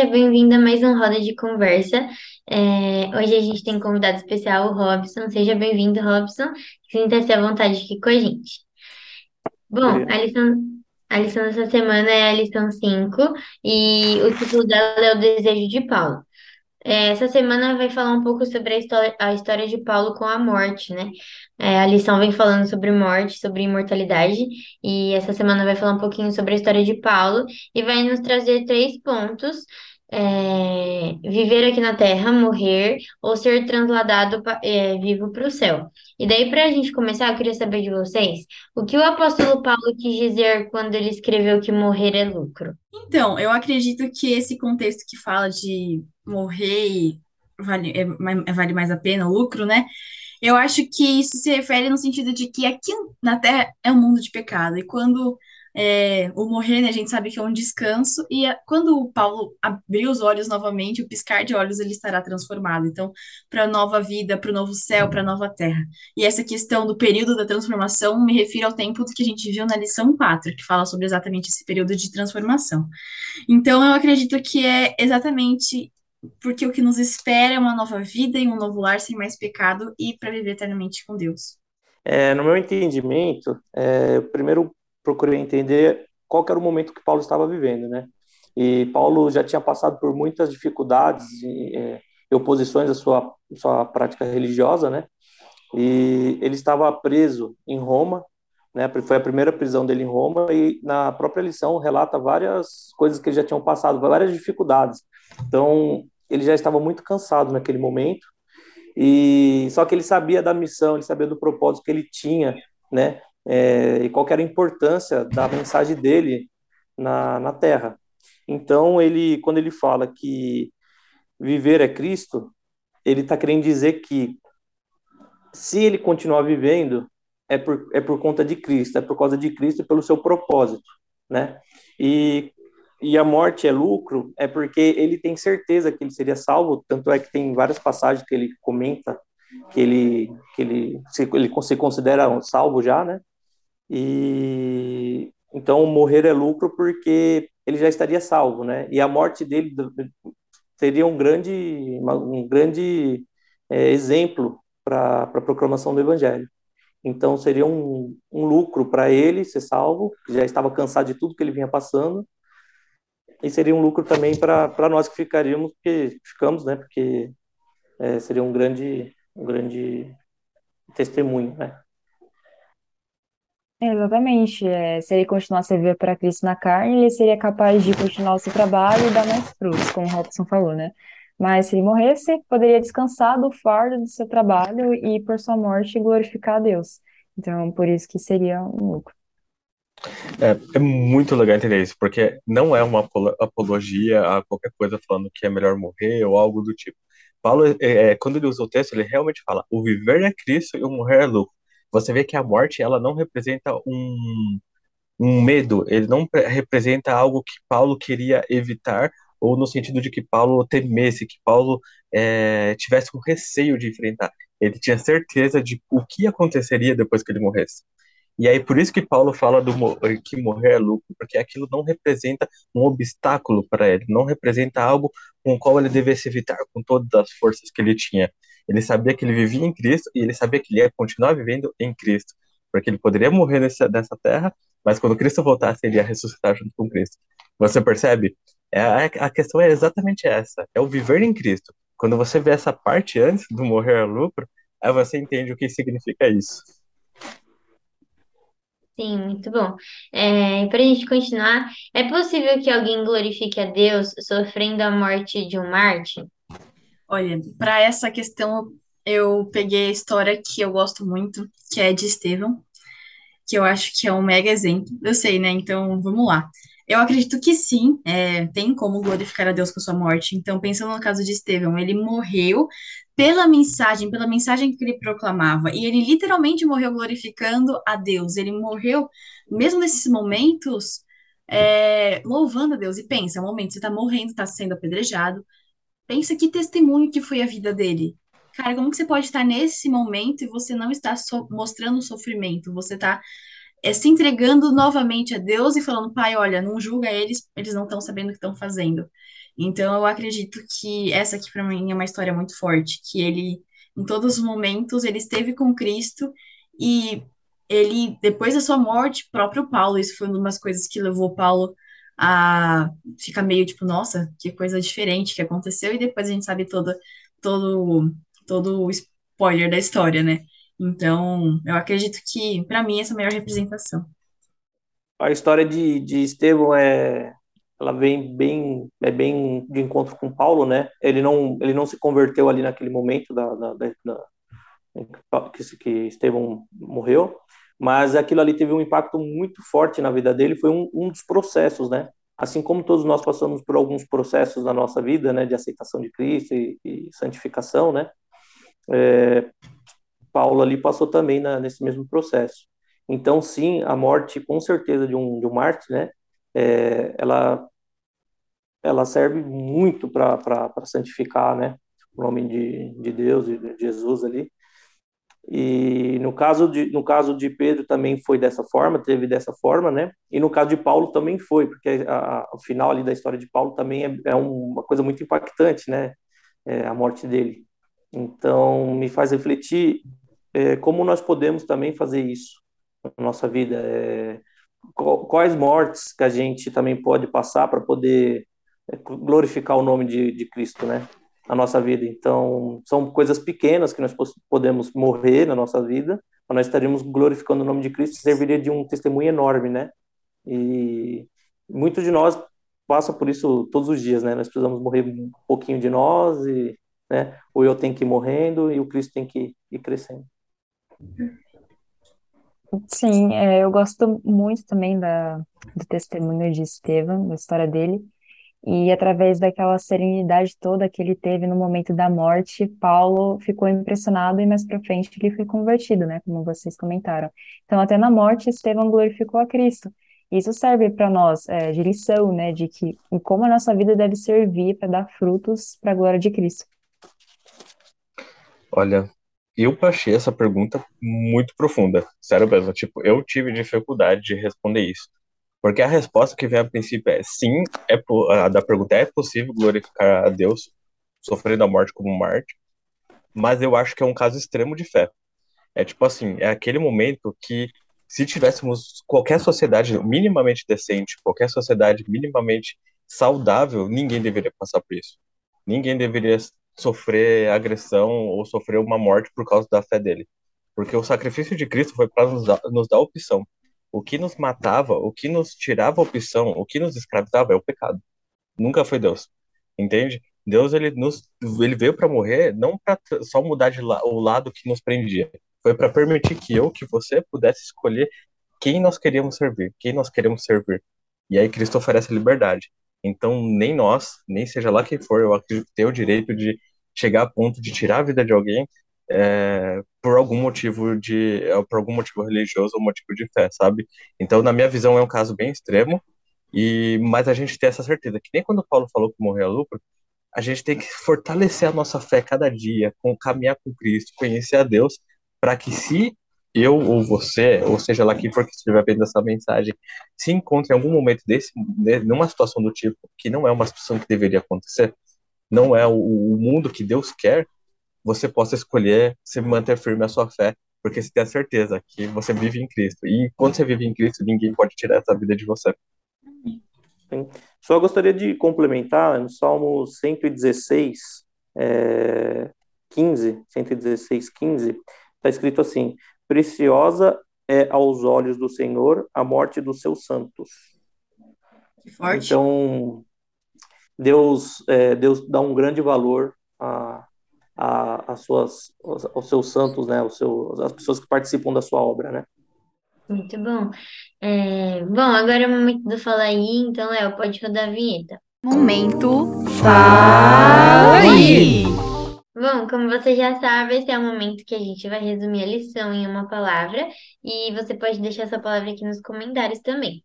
seja bem-vindo a mais um Roda de Conversa. É, hoje a gente tem um convidado especial, o Robson. Seja bem-vindo, Robson. Sinta-se à vontade aqui com a gente. Bom, a lição, a lição dessa semana é a lição 5 e o título dela é O Desejo de Paulo. É, essa semana vai falar um pouco sobre a história, a história de Paulo com a morte, né? É, a lição vem falando sobre morte, sobre imortalidade, e essa semana vai falar um pouquinho sobre a história de Paulo e vai nos trazer três pontos: é, viver aqui na Terra, morrer ou ser transladado é, vivo para o céu. E daí, para a gente começar, eu queria saber de vocês o que o apóstolo Paulo quis dizer quando ele escreveu que morrer é lucro. Então, eu acredito que esse contexto que fala de morrer vale, é, ma- vale mais a pena lucro, né? Eu acho que isso se refere no sentido de que aqui na Terra é um mundo de pecado, e quando é, o morrer, né, a gente sabe que é um descanso, e a- quando o Paulo abrir os olhos novamente, o piscar de olhos, ele estará transformado. Então, para a nova vida, para o novo céu, para a nova terra. E essa questão do período da transformação me refiro ao tempo que a gente viu na lição 4, que fala sobre exatamente esse período de transformação. Então, eu acredito que é exatamente porque o que nos espera é uma nova vida e um novo lar sem mais pecado e para viver eternamente com Deus. É, no meu entendimento, é, eu primeiro procurei entender qual era o momento que Paulo estava vivendo, né? E Paulo já tinha passado por muitas dificuldades e, é, e oposições à sua, sua prática religiosa, né? E ele estava preso em Roma, né? Foi a primeira prisão dele em Roma e na própria lição relata várias coisas que ele já tinham passado, várias dificuldades. Então, ele já estava muito cansado naquele momento e só que ele sabia da missão, ele sabia do propósito que ele tinha, né? É, e qual era a importância da mensagem dele na, na Terra. Então, ele, quando ele fala que viver é Cristo, ele está querendo dizer que se ele continuar vivendo, é por, é por conta de Cristo, é por causa de Cristo e pelo seu propósito, né? E, e a morte é lucro, é porque ele tem certeza que ele seria salvo, tanto é que tem várias passagens que ele comenta que ele, que ele, se, ele se considera salvo já, né? E então morrer é lucro porque ele já estaria salvo, né? E a morte dele seria um grande, um grande é, exemplo para a proclamação do evangelho. Então seria um, um lucro para ele ser salvo, que já estava cansado de tudo que ele vinha passando, e seria um lucro também para nós que ficaríamos, porque ficamos, né? Porque é, seria um grande, um grande testemunho, né? Exatamente. É, se ele continuasse a viver para Cristo na carne, ele seria capaz de continuar o seu trabalho e dar mais frutos, como o Robson falou, né? Mas se ele morresse, poderia descansar do fardo do seu trabalho e, por sua morte, glorificar a Deus. Então, por isso que seria um lucro. É, é muito legal entender isso, porque não é uma apolo- apologia a qualquer coisa falando que é melhor morrer ou algo do tipo. Paulo, é, é, quando ele usa o texto, ele realmente fala: o viver é Cristo e o morrer é lucro. Você vê que a morte, ela não representa um, um medo, ele não pre- representa algo que Paulo queria evitar, ou no sentido de que Paulo temesse, que Paulo é, tivesse um receio de enfrentar. Ele tinha certeza de o que aconteceria depois que ele morresse. E aí, por isso que Paulo fala do mo- que morrer é lucro, porque aquilo não representa um obstáculo para ele, não representa algo com o qual ele devesse evitar com todas as forças que ele tinha. Ele sabia que ele vivia em Cristo e ele sabia que ele ia continuar vivendo em Cristo, porque ele poderia morrer nessa, nessa terra, mas quando Cristo voltasse, ele ia ressuscitar junto com Cristo. Você percebe? É, a, a questão é exatamente essa: é o viver em Cristo. Quando você vê essa parte antes do morrer é lucro, aí você entende o que significa isso. Sim, muito bom. É, para a gente continuar, é possível que alguém glorifique a Deus sofrendo a morte de um mártir? Olha, para essa questão, eu peguei a história que eu gosto muito, que é de Estevão, que eu acho que é um mega exemplo. Eu sei, né? Então, vamos lá. Eu acredito que sim, é, tem como glorificar a Deus com sua morte. Então, pensando no caso de Estevão, ele morreu pela mensagem, pela mensagem que ele proclamava, e ele literalmente morreu glorificando a Deus. Ele morreu, mesmo nesses momentos, é, louvando a Deus. E pensa, um momento, você está morrendo, está sendo apedrejado. Pensa que testemunho que foi a vida dele. Cara, como que você pode estar nesse momento e você não está so- mostrando sofrimento? Você está é, se entregando novamente a Deus e falando, pai, olha, não julga eles, eles não estão sabendo o que estão fazendo. Então eu acredito que essa aqui para mim é uma história muito forte, que ele em todos os momentos ele esteve com Cristo e ele depois da sua morte, próprio Paulo, isso foi uma das coisas que levou Paulo a ficar meio tipo, nossa, que coisa diferente que aconteceu e depois a gente sabe todo todo todo o spoiler da história, né? Então, eu acredito que para mim essa é a melhor representação. A história de, de Estevão é ela vem bem é bem de encontro com Paulo, né? Ele não ele não se converteu ali naquele momento da, da, da, da que, que Estevão morreu, mas aquilo ali teve um impacto muito forte na vida dele. Foi um, um dos processos, né? Assim como todos nós passamos por alguns processos na nossa vida, né, de aceitação de Cristo e, e santificação, né? É, Paulo ali passou também na, nesse mesmo processo. Então, sim, a morte, com certeza, de um, de um mártir, né? É, ela ela serve muito para santificar, né, o nome de, de Deus e de Jesus ali. E no caso de no caso de Pedro também foi dessa forma, teve dessa forma, né? E no caso de Paulo também foi, porque a, o final ali da história de Paulo também é, é uma coisa muito impactante, né? É, a morte dele. Então me faz refletir é, como nós podemos também fazer isso na nossa vida. É, quais mortes que a gente também pode passar para poder é, glorificar o nome de, de Cristo, né? Na nossa vida. Então, são coisas pequenas que nós podemos morrer na nossa vida, mas nós estaríamos glorificando o nome de Cristo, serviria de um testemunho enorme, né? E muitos de nós passa por isso todos os dias, né? Nós precisamos morrer um pouquinho de nós e, né? O eu tem que ir morrendo e o Cristo tem que ir crescendo. Sim, é, eu gosto muito também da, do testemunho de Estevão, da história dele. E através daquela serenidade toda que ele teve no momento da morte, Paulo ficou impressionado e mais para frente ele foi convertido, né? Como vocês comentaram. Então, até na morte, Estevão glorificou a Cristo. Isso serve para nós é, de lição, né? De que como a nossa vida deve servir para dar frutos para a glória de Cristo. Olha, eu achei essa pergunta muito profunda, sério mesmo. Tipo, eu tive dificuldade de responder isso. Porque a resposta que vem a princípio é sim, é, a da pergunta é possível glorificar a Deus sofrendo a morte como Marte, mas eu acho que é um caso extremo de fé. É tipo assim, é aquele momento que se tivéssemos qualquer sociedade minimamente decente, qualquer sociedade minimamente saudável, ninguém deveria passar por isso. Ninguém deveria sofrer agressão ou sofrer uma morte por causa da fé dele. Porque o sacrifício de Cristo foi para nos, nos dar opção. O que nos matava, o que nos tirava a opção, o que nos escravizava é o pecado. Nunca foi Deus. Entende? Deus ele nos ele veio para morrer não para só mudar de la, o lado que nos prendia. Foi para permitir que eu, que você pudesse escolher quem nós queríamos servir, quem nós queremos servir. E aí Cristo oferece liberdade. Então, nem nós, nem seja lá quem for, eu acredito tem o direito de chegar a ponto de tirar a vida de alguém é, por algum motivo de é, por algum motivo religioso ou motivo de fé, sabe? Então, na minha visão, é um caso bem extremo. E mas a gente tem essa certeza que nem quando Paulo falou que morreu a lucro, a gente tem que fortalecer a nossa fé cada dia, com caminhar com Cristo, conhecer a Deus, para que se eu ou você, ou seja lá quem for que estiver vendo essa mensagem, se encontre em algum momento desse, né, numa situação do tipo que não é uma situação que deveria acontecer, não é o, o mundo que Deus quer, você possa escolher se manter firme a sua fé, porque você tem a certeza que você vive em Cristo. E quando você vive em Cristo, ninguém pode tirar essa vida de você. Sim. Só gostaria de complementar no Salmo 116, é, 15, 116, 15, está escrito assim: Preciosa é aos olhos do Senhor a morte dos seus santos. Que forte. Então, Deus, é, Deus dá um grande valor a, a, a suas, aos, aos, seus santos, né, aos seus, as pessoas que participam da sua obra, né? Muito bom. É, bom, agora é o momento do Fala aí, então, Léo, pode rodar a vinheta. Momento Fala aí! Bom, como você já sabe, esse é o momento que a gente vai resumir a lição em uma palavra e você pode deixar essa palavra aqui nos comentários também.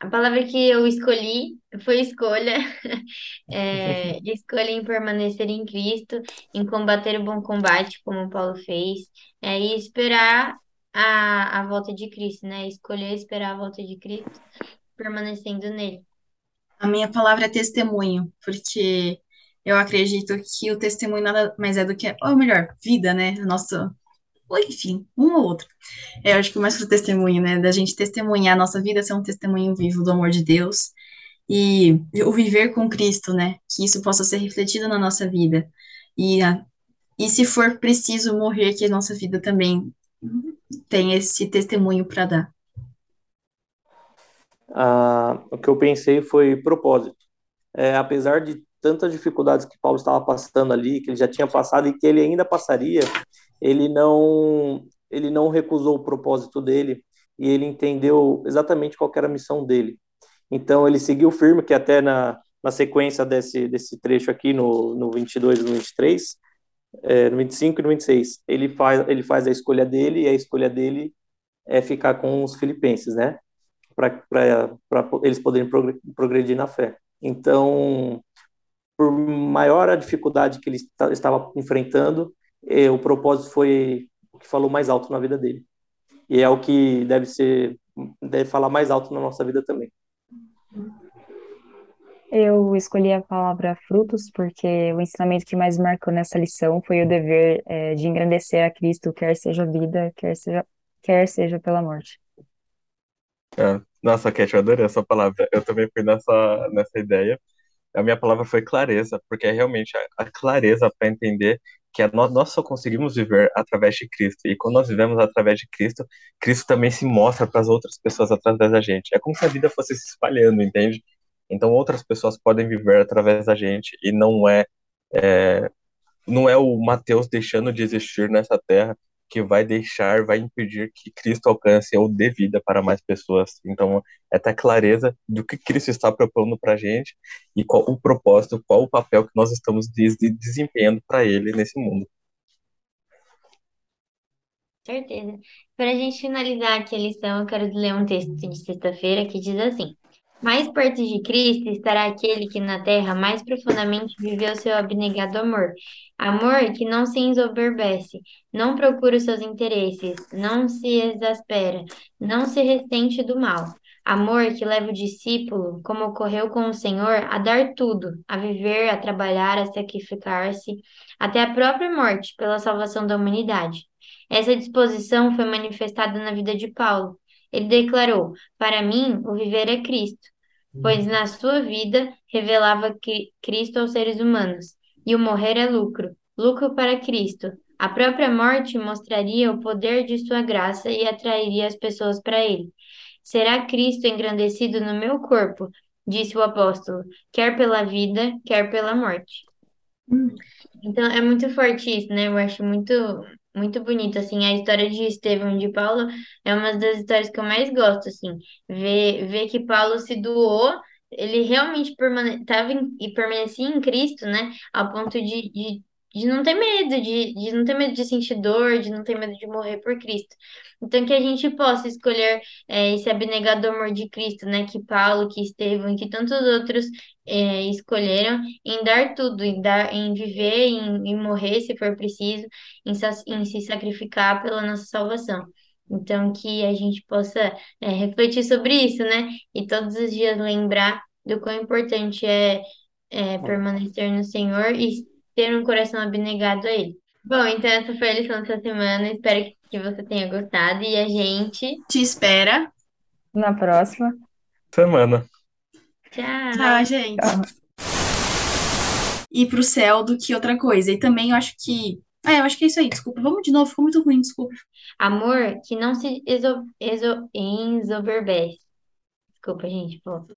A palavra que eu escolhi foi escolha. É, escolha em permanecer em Cristo, em combater o bom combate, como Paulo fez, é, e esperar a, a volta de Cristo, né? Escolher esperar a volta de Cristo, permanecendo nele. A minha palavra é testemunho, porque eu acredito que o testemunho nada mais é do que, ou melhor, vida, né? A nossa, ou enfim, um ou outro. É, eu acho que mais que o testemunho, né? Da gente testemunhar a nossa vida, ser um testemunho vivo do amor de Deus e o viver com Cristo, né? Que isso possa ser refletido na nossa vida. E, a, e se for preciso morrer, que a nossa vida também tenha esse testemunho para dar. Ah, o que eu pensei foi propósito. É, apesar de tantas dificuldades que Paulo estava passando ali, que ele já tinha passado e que ele ainda passaria, ele não ele não recusou o propósito dele e ele entendeu exatamente qual era a missão dele. Então ele seguiu firme, que até na, na sequência desse, desse trecho aqui, no, no 22 e no 23, é, no 25 e no 26, ele faz, ele faz a escolha dele e a escolha dele é ficar com os filipenses, né? Para eles poderem progredir na fé. Então, por maior a dificuldade que ele estava enfrentando, eh, o propósito foi o que falou mais alto na vida dele. E é o que deve ser, deve falar mais alto na nossa vida também. Eu escolhi a palavra frutos porque o ensinamento que mais marcou nessa lição foi o dever é, de engrandecer a Cristo, quer seja vida, quer seja, quer seja pela morte. É. Nossa, Cat, eu adorei essa palavra. Eu também fui nessa, nessa ideia. A minha palavra foi clareza, porque é realmente a, a clareza para entender que a, nós, nós só conseguimos viver através de Cristo. E quando nós vivemos através de Cristo, Cristo também se mostra para as outras pessoas através da gente. É como se a vida fosse se espalhando, entende? Então outras pessoas podem viver através da gente e não é, é não é o Mateus deixando de existir nessa terra que vai deixar, vai impedir que Cristo alcance ou dê vida para mais pessoas. Então, é ter clareza do que Cristo está propondo para a gente e qual o propósito, qual o papel que nós estamos desempenhando para Ele nesse mundo. Certeza. Para a gente finalizar aqui a lição, eu quero ler um texto de sexta-feira que diz assim: mais perto de Cristo estará aquele que na terra mais profundamente viveu seu abnegado amor. Amor que não se ensoberbece, não procura os seus interesses, não se exaspera, não se ressente do mal. Amor que leva o discípulo, como ocorreu com o Senhor, a dar tudo, a viver, a trabalhar, a sacrificar-se, até a própria morte pela salvação da humanidade. Essa disposição foi manifestada na vida de Paulo ele declarou: Para mim, o viver é Cristo, pois na sua vida revelava Cristo aos seres humanos, e o morrer é lucro lucro para Cristo. A própria morte mostraria o poder de sua graça e atrairia as pessoas para ele. Será Cristo engrandecido no meu corpo, disse o apóstolo, quer pela vida, quer pela morte. Hum. Então é muito forte isso, né? Eu acho muito muito bonito, assim, a história de Estevão de Paulo é uma das histórias que eu mais gosto, assim, ver, ver que Paulo se doou, ele realmente permane tava em, e permanecia em Cristo, né, ao ponto de, de de não ter medo, de, de não ter medo de sentir dor, de não ter medo de morrer por Cristo. Então, que a gente possa escolher é, esse abnegado amor de Cristo, né? Que Paulo, que Estevão, que tantos outros é, escolheram em dar tudo, em dar, em viver, em, em morrer, se for preciso, em, em se sacrificar pela nossa salvação. Então, que a gente possa é, refletir sobre isso, né? E todos os dias lembrar do quão importante é, é permanecer no Senhor e ter um coração abnegado a Ele. Bom, então essa foi a lição dessa semana. Espero que você tenha gostado e a gente te espera na próxima semana. Tchau. Tchau, gente. Tchau. Ir pro céu do que outra coisa. E também eu acho que. Ah, eu acho que é isso aí. Desculpa. Vamos de novo. Ficou muito ruim, desculpa. Amor que não se exo... Exo... ensoberbece. Desculpa, gente. Volta.